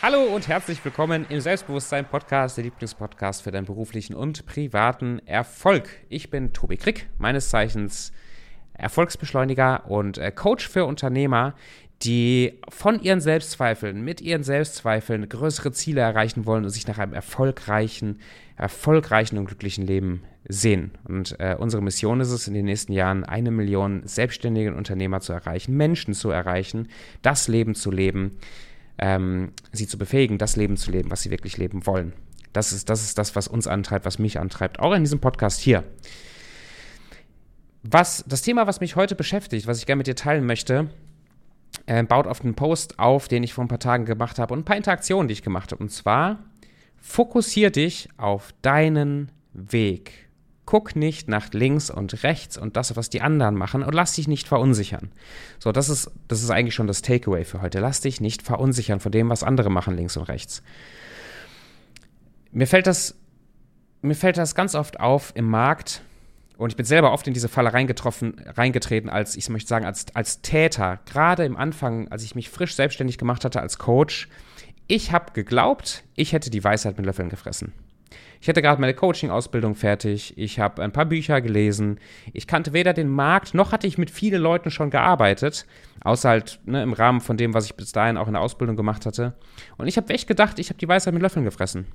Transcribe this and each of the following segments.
Hallo und herzlich willkommen im Selbstbewusstsein Podcast, der Lieblingspodcast für deinen beruflichen und privaten Erfolg. Ich bin Tobi Krick, meines Zeichens Erfolgsbeschleuniger und äh, Coach für Unternehmer, die von ihren Selbstzweifeln, mit ihren Selbstzweifeln größere Ziele erreichen wollen und sich nach einem erfolgreichen, erfolgreichen und glücklichen Leben sehen. Und äh, unsere Mission ist es, in den nächsten Jahren eine Million selbstständige Unternehmer zu erreichen, Menschen zu erreichen, das Leben zu leben, ähm, sie zu befähigen, das Leben zu leben, was sie wirklich leben wollen. Das ist, das ist das, was uns antreibt, was mich antreibt, auch in diesem Podcast hier. Was, das Thema, was mich heute beschäftigt, was ich gerne mit dir teilen möchte, äh, baut auf einen Post auf, den ich vor ein paar Tagen gemacht habe und ein paar Interaktionen, die ich gemacht habe. Und zwar, fokussier dich auf deinen Weg. Guck nicht nach links und rechts und das, was die anderen machen und lass dich nicht verunsichern. So, das ist, das ist eigentlich schon das Takeaway für heute. Lass dich nicht verunsichern von dem, was andere machen links und rechts. Mir fällt das, mir fällt das ganz oft auf im Markt, und ich bin selber oft in diese Falle reingetroffen, reingetreten, als, ich möchte sagen, als, als Täter. Gerade im Anfang, als ich mich frisch selbstständig gemacht hatte als Coach, ich habe geglaubt, ich hätte die Weisheit mit Löffeln gefressen. Ich hatte gerade meine Coaching-Ausbildung fertig, ich habe ein paar Bücher gelesen, ich kannte weder den Markt, noch hatte ich mit vielen Leuten schon gearbeitet, außer halt ne, im Rahmen von dem, was ich bis dahin auch in der Ausbildung gemacht hatte. Und ich habe echt gedacht, ich habe die Weisheit mit Löffeln gefressen.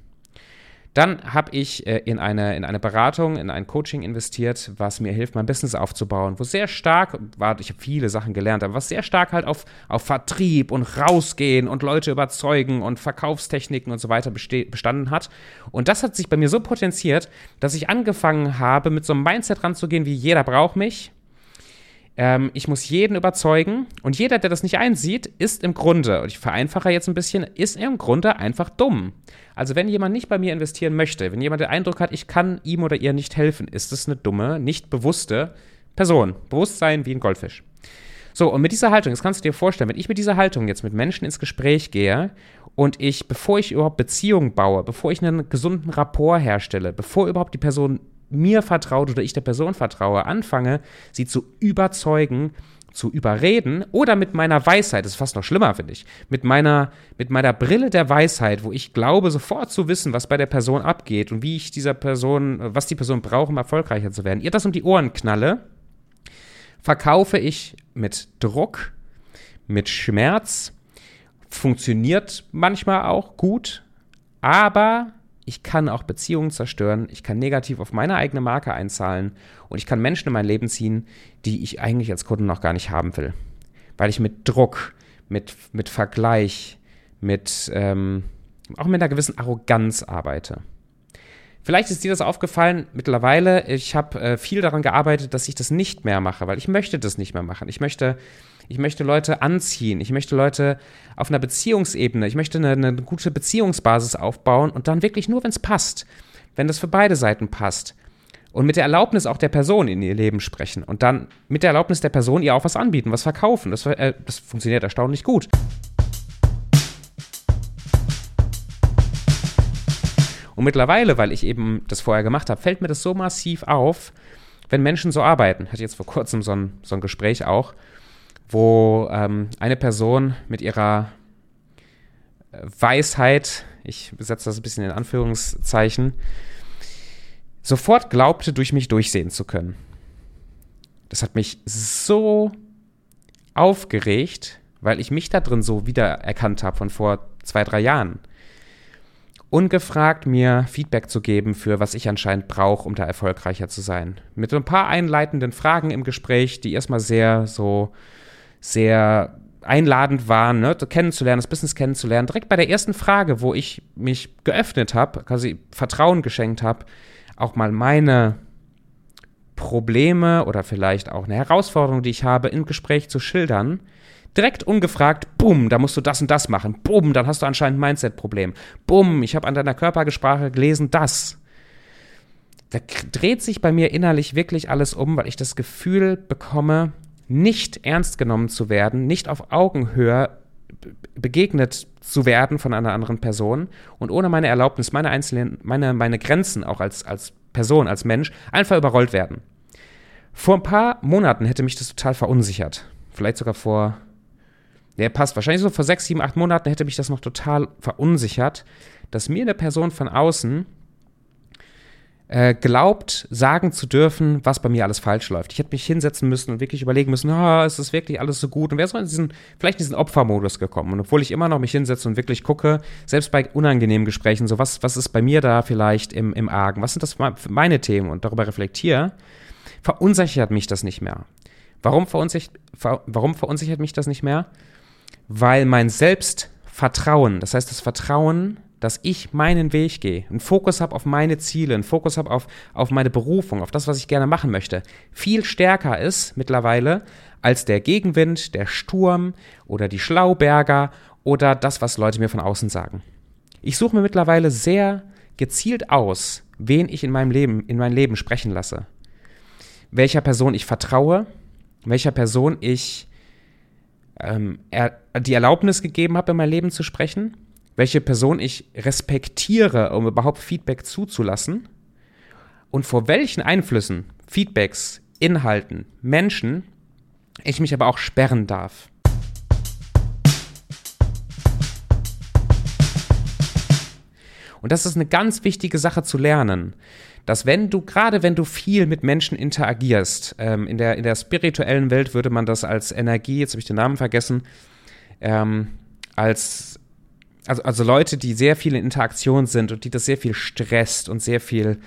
Dann habe ich äh, in, eine, in eine Beratung, in ein Coaching investiert, was mir hilft, mein Business aufzubauen, wo sehr stark, war, ich habe viele Sachen gelernt, aber was sehr stark halt auf, auf Vertrieb und rausgehen und Leute überzeugen und Verkaufstechniken und so weiter bestanden hat. Und das hat sich bei mir so potenziert, dass ich angefangen habe, mit so einem Mindset ranzugehen, wie jeder braucht mich, ähm, ich muss jeden überzeugen und jeder, der das nicht einsieht, ist im Grunde, und ich vereinfache jetzt ein bisschen, ist im Grunde einfach dumm. Also wenn jemand nicht bei mir investieren möchte, wenn jemand den Eindruck hat, ich kann ihm oder ihr nicht helfen, ist das eine dumme, nicht bewusste Person. Bewusstsein wie ein Goldfisch. So, und mit dieser Haltung, das kannst du dir vorstellen, wenn ich mit dieser Haltung jetzt mit Menschen ins Gespräch gehe und ich, bevor ich überhaupt Beziehungen baue, bevor ich einen gesunden Rapport herstelle, bevor überhaupt die Person mir vertraut oder ich der Person vertraue, anfange, sie zu überzeugen, zu überreden oder mit meiner Weisheit, das ist fast noch schlimmer, finde ich, mit meiner, mit meiner Brille der Weisheit, wo ich glaube, sofort zu wissen, was bei der Person abgeht und wie ich dieser Person, was die Person braucht, um erfolgreicher zu werden, ihr das um die Ohren knalle, verkaufe ich mit Druck, mit Schmerz, funktioniert manchmal auch gut, aber ich kann auch Beziehungen zerstören, ich kann negativ auf meine eigene Marke einzahlen und ich kann Menschen in mein Leben ziehen, die ich eigentlich als Kunden noch gar nicht haben will. Weil ich mit Druck, mit, mit Vergleich, mit ähm, auch mit einer gewissen Arroganz arbeite. Vielleicht ist dir das aufgefallen mittlerweile. Ich habe äh, viel daran gearbeitet, dass ich das nicht mehr mache, weil ich möchte das nicht mehr machen. Ich möchte ich möchte Leute anziehen. Ich möchte Leute auf einer Beziehungsebene, ich möchte eine, eine gute Beziehungsbasis aufbauen und dann wirklich nur, wenn es passt. Wenn das für beide Seiten passt. Und mit der Erlaubnis auch der Person in ihr Leben sprechen. Und dann mit der Erlaubnis der Person ihr auch was anbieten, was verkaufen. Das, äh, das funktioniert erstaunlich gut. Und mittlerweile, weil ich eben das vorher gemacht habe, fällt mir das so massiv auf, wenn Menschen so arbeiten. Ich hatte jetzt vor kurzem so ein, so ein Gespräch auch wo ähm, eine Person mit ihrer äh, Weisheit, ich setze das ein bisschen in Anführungszeichen, sofort glaubte, durch mich durchsehen zu können. Das hat mich so aufgeregt, weil ich mich da drin so wiedererkannt habe von vor zwei, drei Jahren. Ungefragt mir Feedback zu geben für was ich anscheinend brauche, um da erfolgreicher zu sein. Mit ein paar einleitenden Fragen im Gespräch, die erstmal sehr so sehr einladend waren, ne, kennenzulernen, das Business kennenzulernen. Direkt bei der ersten Frage, wo ich mich geöffnet habe, quasi Vertrauen geschenkt habe, auch mal meine Probleme oder vielleicht auch eine Herausforderung, die ich habe, im Gespräch zu schildern. Direkt ungefragt, bumm, da musst du das und das machen. Bumm, dann hast du anscheinend ein Mindset-Problem. Bumm, ich habe an deiner Körpergesprache gelesen, das. Da dreht sich bei mir innerlich wirklich alles um, weil ich das Gefühl bekomme, nicht ernst genommen zu werden, nicht auf Augenhöhe begegnet zu werden von einer anderen Person und ohne meine Erlaubnis, meine einzelnen, meine, meine Grenzen auch als, als Person, als Mensch, einfach überrollt werden. Vor ein paar Monaten hätte mich das total verunsichert. Vielleicht sogar vor, der passt wahrscheinlich so vor sechs, sieben, acht Monaten hätte mich das noch total verunsichert, dass mir eine Person von außen äh, glaubt, sagen zu dürfen, was bei mir alles falsch läuft. Ich hätte mich hinsetzen müssen und wirklich überlegen müssen, oh, ist das wirklich alles so gut? Und wäre so in diesen, vielleicht in diesen Opfermodus gekommen. Und obwohl ich immer noch mich hinsetze und wirklich gucke, selbst bei unangenehmen Gesprächen, so was, was ist bei mir da vielleicht im, im Argen? Was sind das für meine Themen? Und darüber reflektiere, verunsichert mich das nicht mehr. Warum verunsichert, warum verunsichert mich das nicht mehr? Weil mein Selbstvertrauen, das heißt das Vertrauen dass ich meinen Weg gehe, einen Fokus habe auf meine Ziele, einen Fokus habe auf, auf meine Berufung, auf das, was ich gerne machen möchte, viel stärker ist mittlerweile als der Gegenwind, der Sturm oder die Schlauberger oder das, was Leute mir von außen sagen. Ich suche mir mittlerweile sehr gezielt aus, wen ich in meinem Leben, in mein Leben sprechen lasse. Welcher Person ich vertraue, welcher Person ich ähm, er, die Erlaubnis gegeben habe, in mein Leben zu sprechen welche Person ich respektiere, um überhaupt Feedback zuzulassen und vor welchen Einflüssen, Feedbacks, Inhalten, Menschen ich mich aber auch sperren darf. Und das ist eine ganz wichtige Sache zu lernen, dass wenn du, gerade wenn du viel mit Menschen interagierst, ähm, in, der, in der spirituellen Welt würde man das als Energie, jetzt habe ich den Namen vergessen, ähm, als also, also Leute, die sehr viel in Interaktion sind und die das sehr viel stresst und sehr viel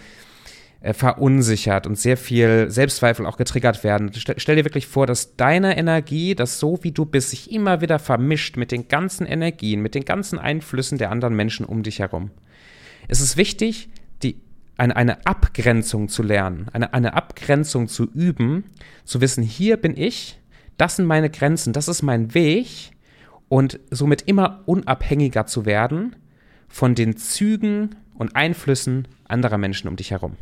äh, verunsichert und sehr viel Selbstzweifel auch getriggert werden. Stell, stell, dir wirklich vor, dass deine Energie, das so wie du bist, sich immer wieder vermischt mit den ganzen Energien, mit den ganzen Einflüssen der anderen Menschen um dich herum. Es ist wichtig, eine, eine Abgrenzung zu lernen, eine, eine Abgrenzung zu üben, zu wissen, hier bin ich, das sind meine Grenzen, das ist mein Weg und somit immer unabhängiger zu werden von den Zügen und Einflüssen anderer Menschen um dich herum.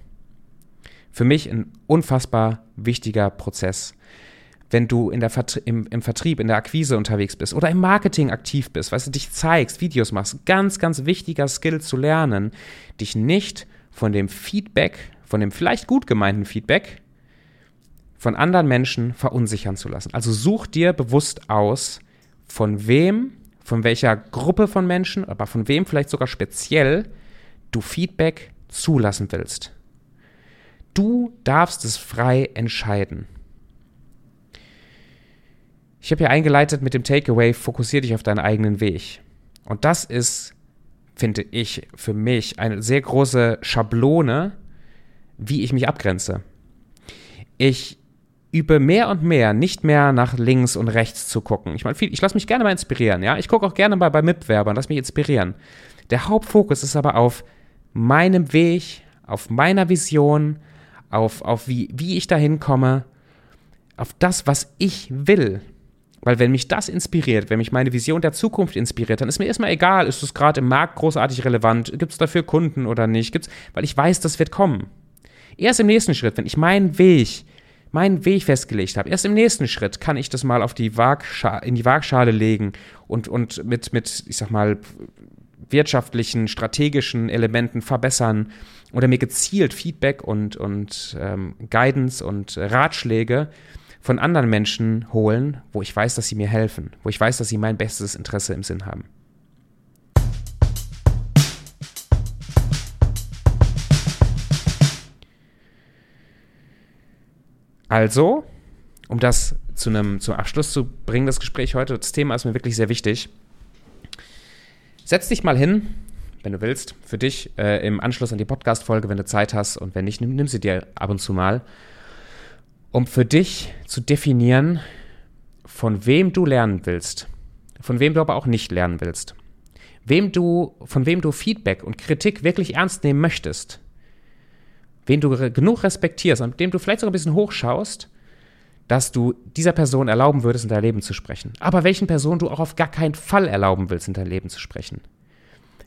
Für mich ein unfassbar wichtiger Prozess. Wenn du in der Vertrie im, im Vertrieb, in der Akquise unterwegs bist oder im Marketing aktiv bist, weißt du, dich zeigst, Videos machst, ganz, ganz wichtiger Skill zu lernen, dich nicht von dem Feedback, von dem vielleicht gut gemeinten Feedback von anderen Menschen verunsichern zu lassen. Also such dir bewusst aus, von wem, von welcher Gruppe von Menschen, aber von wem vielleicht sogar speziell du Feedback zulassen willst. Du darfst es frei entscheiden. Ich habe hier eingeleitet mit dem Takeaway, fokussiere dich auf deinen eigenen Weg. Und das ist, finde ich, für mich eine sehr große Schablone, wie ich mich abgrenze. Ich übe mehr und mehr, nicht mehr nach links und rechts zu gucken. Ich meine, ich lasse mich gerne mal inspirieren, ja. Ich gucke auch gerne mal bei Mitwerbern, lass mich inspirieren. Der Hauptfokus ist aber auf meinem Weg, auf meiner Vision, auf, auf wie, wie ich dahin komme, auf das, was ich will. Weil wenn mich das inspiriert, wenn mich meine Vision der Zukunft inspiriert, dann ist mir erstmal egal, ist es gerade im Markt großartig relevant, gibt es dafür Kunden oder nicht, gibt's, weil ich weiß, das wird kommen. Erst im nächsten Schritt, wenn ich meinen Weg meinen Weg festgelegt habe. Erst im nächsten Schritt kann ich das mal auf die in die Waagschale legen und, und mit, mit, ich sag mal, wirtschaftlichen, strategischen Elementen verbessern oder mir gezielt Feedback und, und ähm, Guidance und Ratschläge von anderen Menschen holen, wo ich weiß, dass sie mir helfen, wo ich weiß, dass sie mein bestes Interesse im Sinn haben. Also, um das zu einem zum Abschluss zu bringen, das Gespräch heute, das Thema ist mir wirklich sehr wichtig. Setz dich mal hin, wenn du willst, für dich äh, im Anschluss an die Podcast-Folge, wenn du Zeit hast und wenn nicht, nimm, nimm sie dir ab und zu mal, um für dich zu definieren, von wem du lernen willst, von wem du aber auch nicht lernen willst, wem du, von wem du Feedback und Kritik wirklich ernst nehmen möchtest wen du genug respektierst und dem du vielleicht sogar ein bisschen hochschaust, dass du dieser Person erlauben würdest, in dein Leben zu sprechen. Aber welchen Personen du auch auf gar keinen Fall erlauben willst, in dein Leben zu sprechen.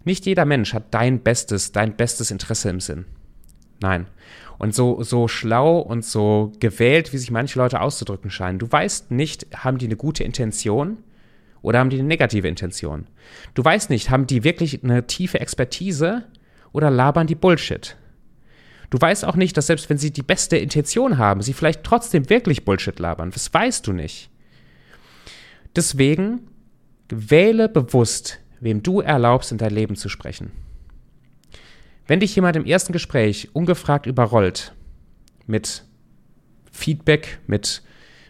Nicht jeder Mensch hat dein bestes, dein bestes Interesse im Sinn. Nein. Und so, so schlau und so gewählt, wie sich manche Leute auszudrücken scheinen. Du weißt nicht, haben die eine gute Intention oder haben die eine negative Intention? Du weißt nicht, haben die wirklich eine tiefe Expertise oder labern die Bullshit? Du weißt auch nicht, dass selbst wenn sie die beste Intention haben, sie vielleicht trotzdem wirklich Bullshit labern. Das weißt du nicht. Deswegen wähle bewusst, wem du erlaubst, in dein Leben zu sprechen. Wenn dich jemand im ersten Gespräch ungefragt überrollt mit Feedback, mit,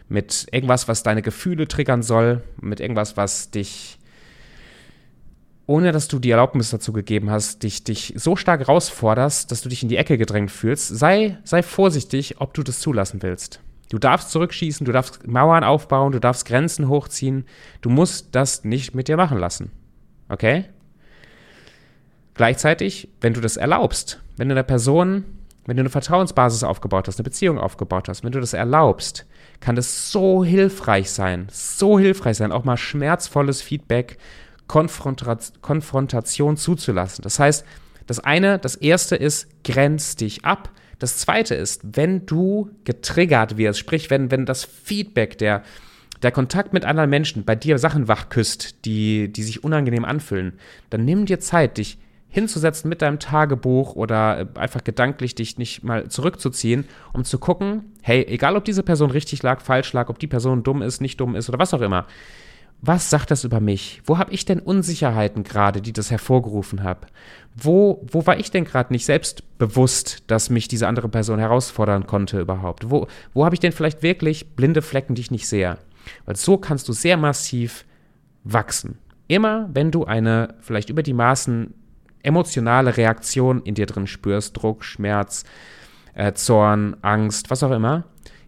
mit irgendwas, was deine Gefühle triggern soll, mit irgendwas, was dich, ohne dass du die Erlaubnis dazu gegeben hast, dich, dich so stark herausforderst, dass du dich in die Ecke gedrängt fühlst, sei, sei vorsichtig, ob du das zulassen willst. Du darfst zurückschießen, du darfst Mauern aufbauen, du darfst Grenzen hochziehen. Du musst das nicht mit dir machen lassen. Okay? Gleichzeitig, wenn du das erlaubst, wenn du einer Person, wenn du eine Vertrauensbasis aufgebaut hast, eine Beziehung aufgebaut hast, wenn du das erlaubst, kann das so hilfreich sein, so hilfreich sein, auch mal schmerzvolles Feedback, Konfrontation zuzulassen. Das heißt, das eine, das erste ist, grenz dich ab. Das zweite ist, wenn du getriggert wirst, sprich, wenn, wenn das Feedback, der, der Kontakt mit anderen Menschen bei dir Sachen wachküsst, die, die sich unangenehm anfühlen, dann nimm dir Zeit, dich hinzusetzen mit deinem Tagebuch oder äh, einfach gedanklich dich nicht mal zurückzuziehen, um zu gucken, hey, egal ob diese Person richtig lag, falsch lag, ob die Person dumm ist, nicht dumm ist oder was auch immer, was sagt das über mich? Wo habe ich denn Unsicherheiten gerade, die das hervorgerufen haben? Wo, wo war ich denn gerade nicht selbstbewusst, dass mich diese andere Person herausfordern konnte überhaupt? Wo, wo habe ich denn vielleicht wirklich blinde Flecken, die ich nicht sehe? Weil so kannst du sehr massiv wachsen. Immer wenn du eine vielleicht über die Maßen emotionale Reaktion in dir drin spürst, Druck, Schmerz, äh, Zorn, Angst, was auch immer,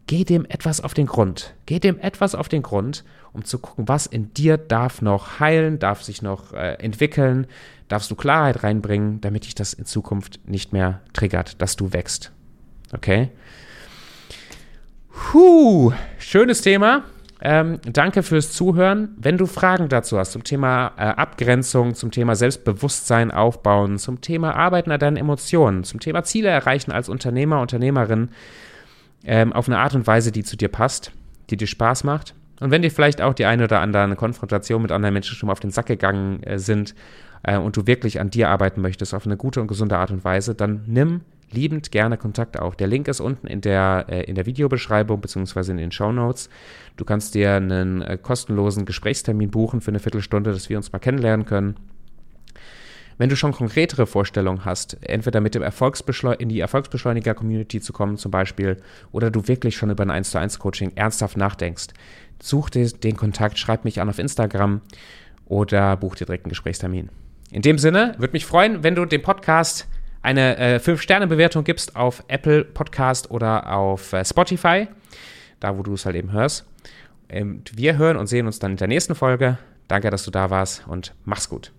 geh dem etwas auf den Grund. Geh dem etwas auf den Grund, um zu gucken, was in dir darf noch heilen, darf sich noch äh, entwickeln, darfst du Klarheit reinbringen, damit dich das in Zukunft nicht mehr triggert, dass du wächst. Okay? Puh, schönes Thema. Ähm, danke fürs Zuhören. Wenn du Fragen dazu hast zum Thema äh, Abgrenzung, zum Thema Selbstbewusstsein aufbauen, zum Thema Arbeiten an deinen Emotionen, zum Thema Ziele erreichen als Unternehmer, Unternehmerin ähm, auf eine Art und Weise, die zu dir passt, die dir Spaß macht. Und wenn dir vielleicht auch die eine oder andere Konfrontation mit anderen Menschen schon mal auf den Sack gegangen äh, sind äh, und du wirklich an dir arbeiten möchtest auf eine gute und gesunde Art und Weise, dann nimm liebend gerne Kontakt auf. Der Link ist unten in der, äh, in der Videobeschreibung bzw. in den Show Notes. Du kannst dir einen äh, kostenlosen Gesprächstermin buchen für eine Viertelstunde, dass wir uns mal kennenlernen können. Wenn du schon konkretere Vorstellungen hast, entweder mit dem Erfolgsbeschleu in die Erfolgsbeschleuniger-Community zu kommen zum Beispiel, oder du wirklich schon über ein 1 zu 1 Coaching ernsthaft nachdenkst, such dir den Kontakt, schreib mich an auf Instagram oder buch dir direkt einen Gesprächstermin. In dem Sinne, würde mich freuen, wenn du dem Podcast eine äh, 5-Sterne-Bewertung gibst auf Apple Podcast oder auf äh, Spotify, da wo du es halt eben hörst. Ähm, wir hören und sehen uns dann in der nächsten Folge. Danke, dass du da warst und mach's gut.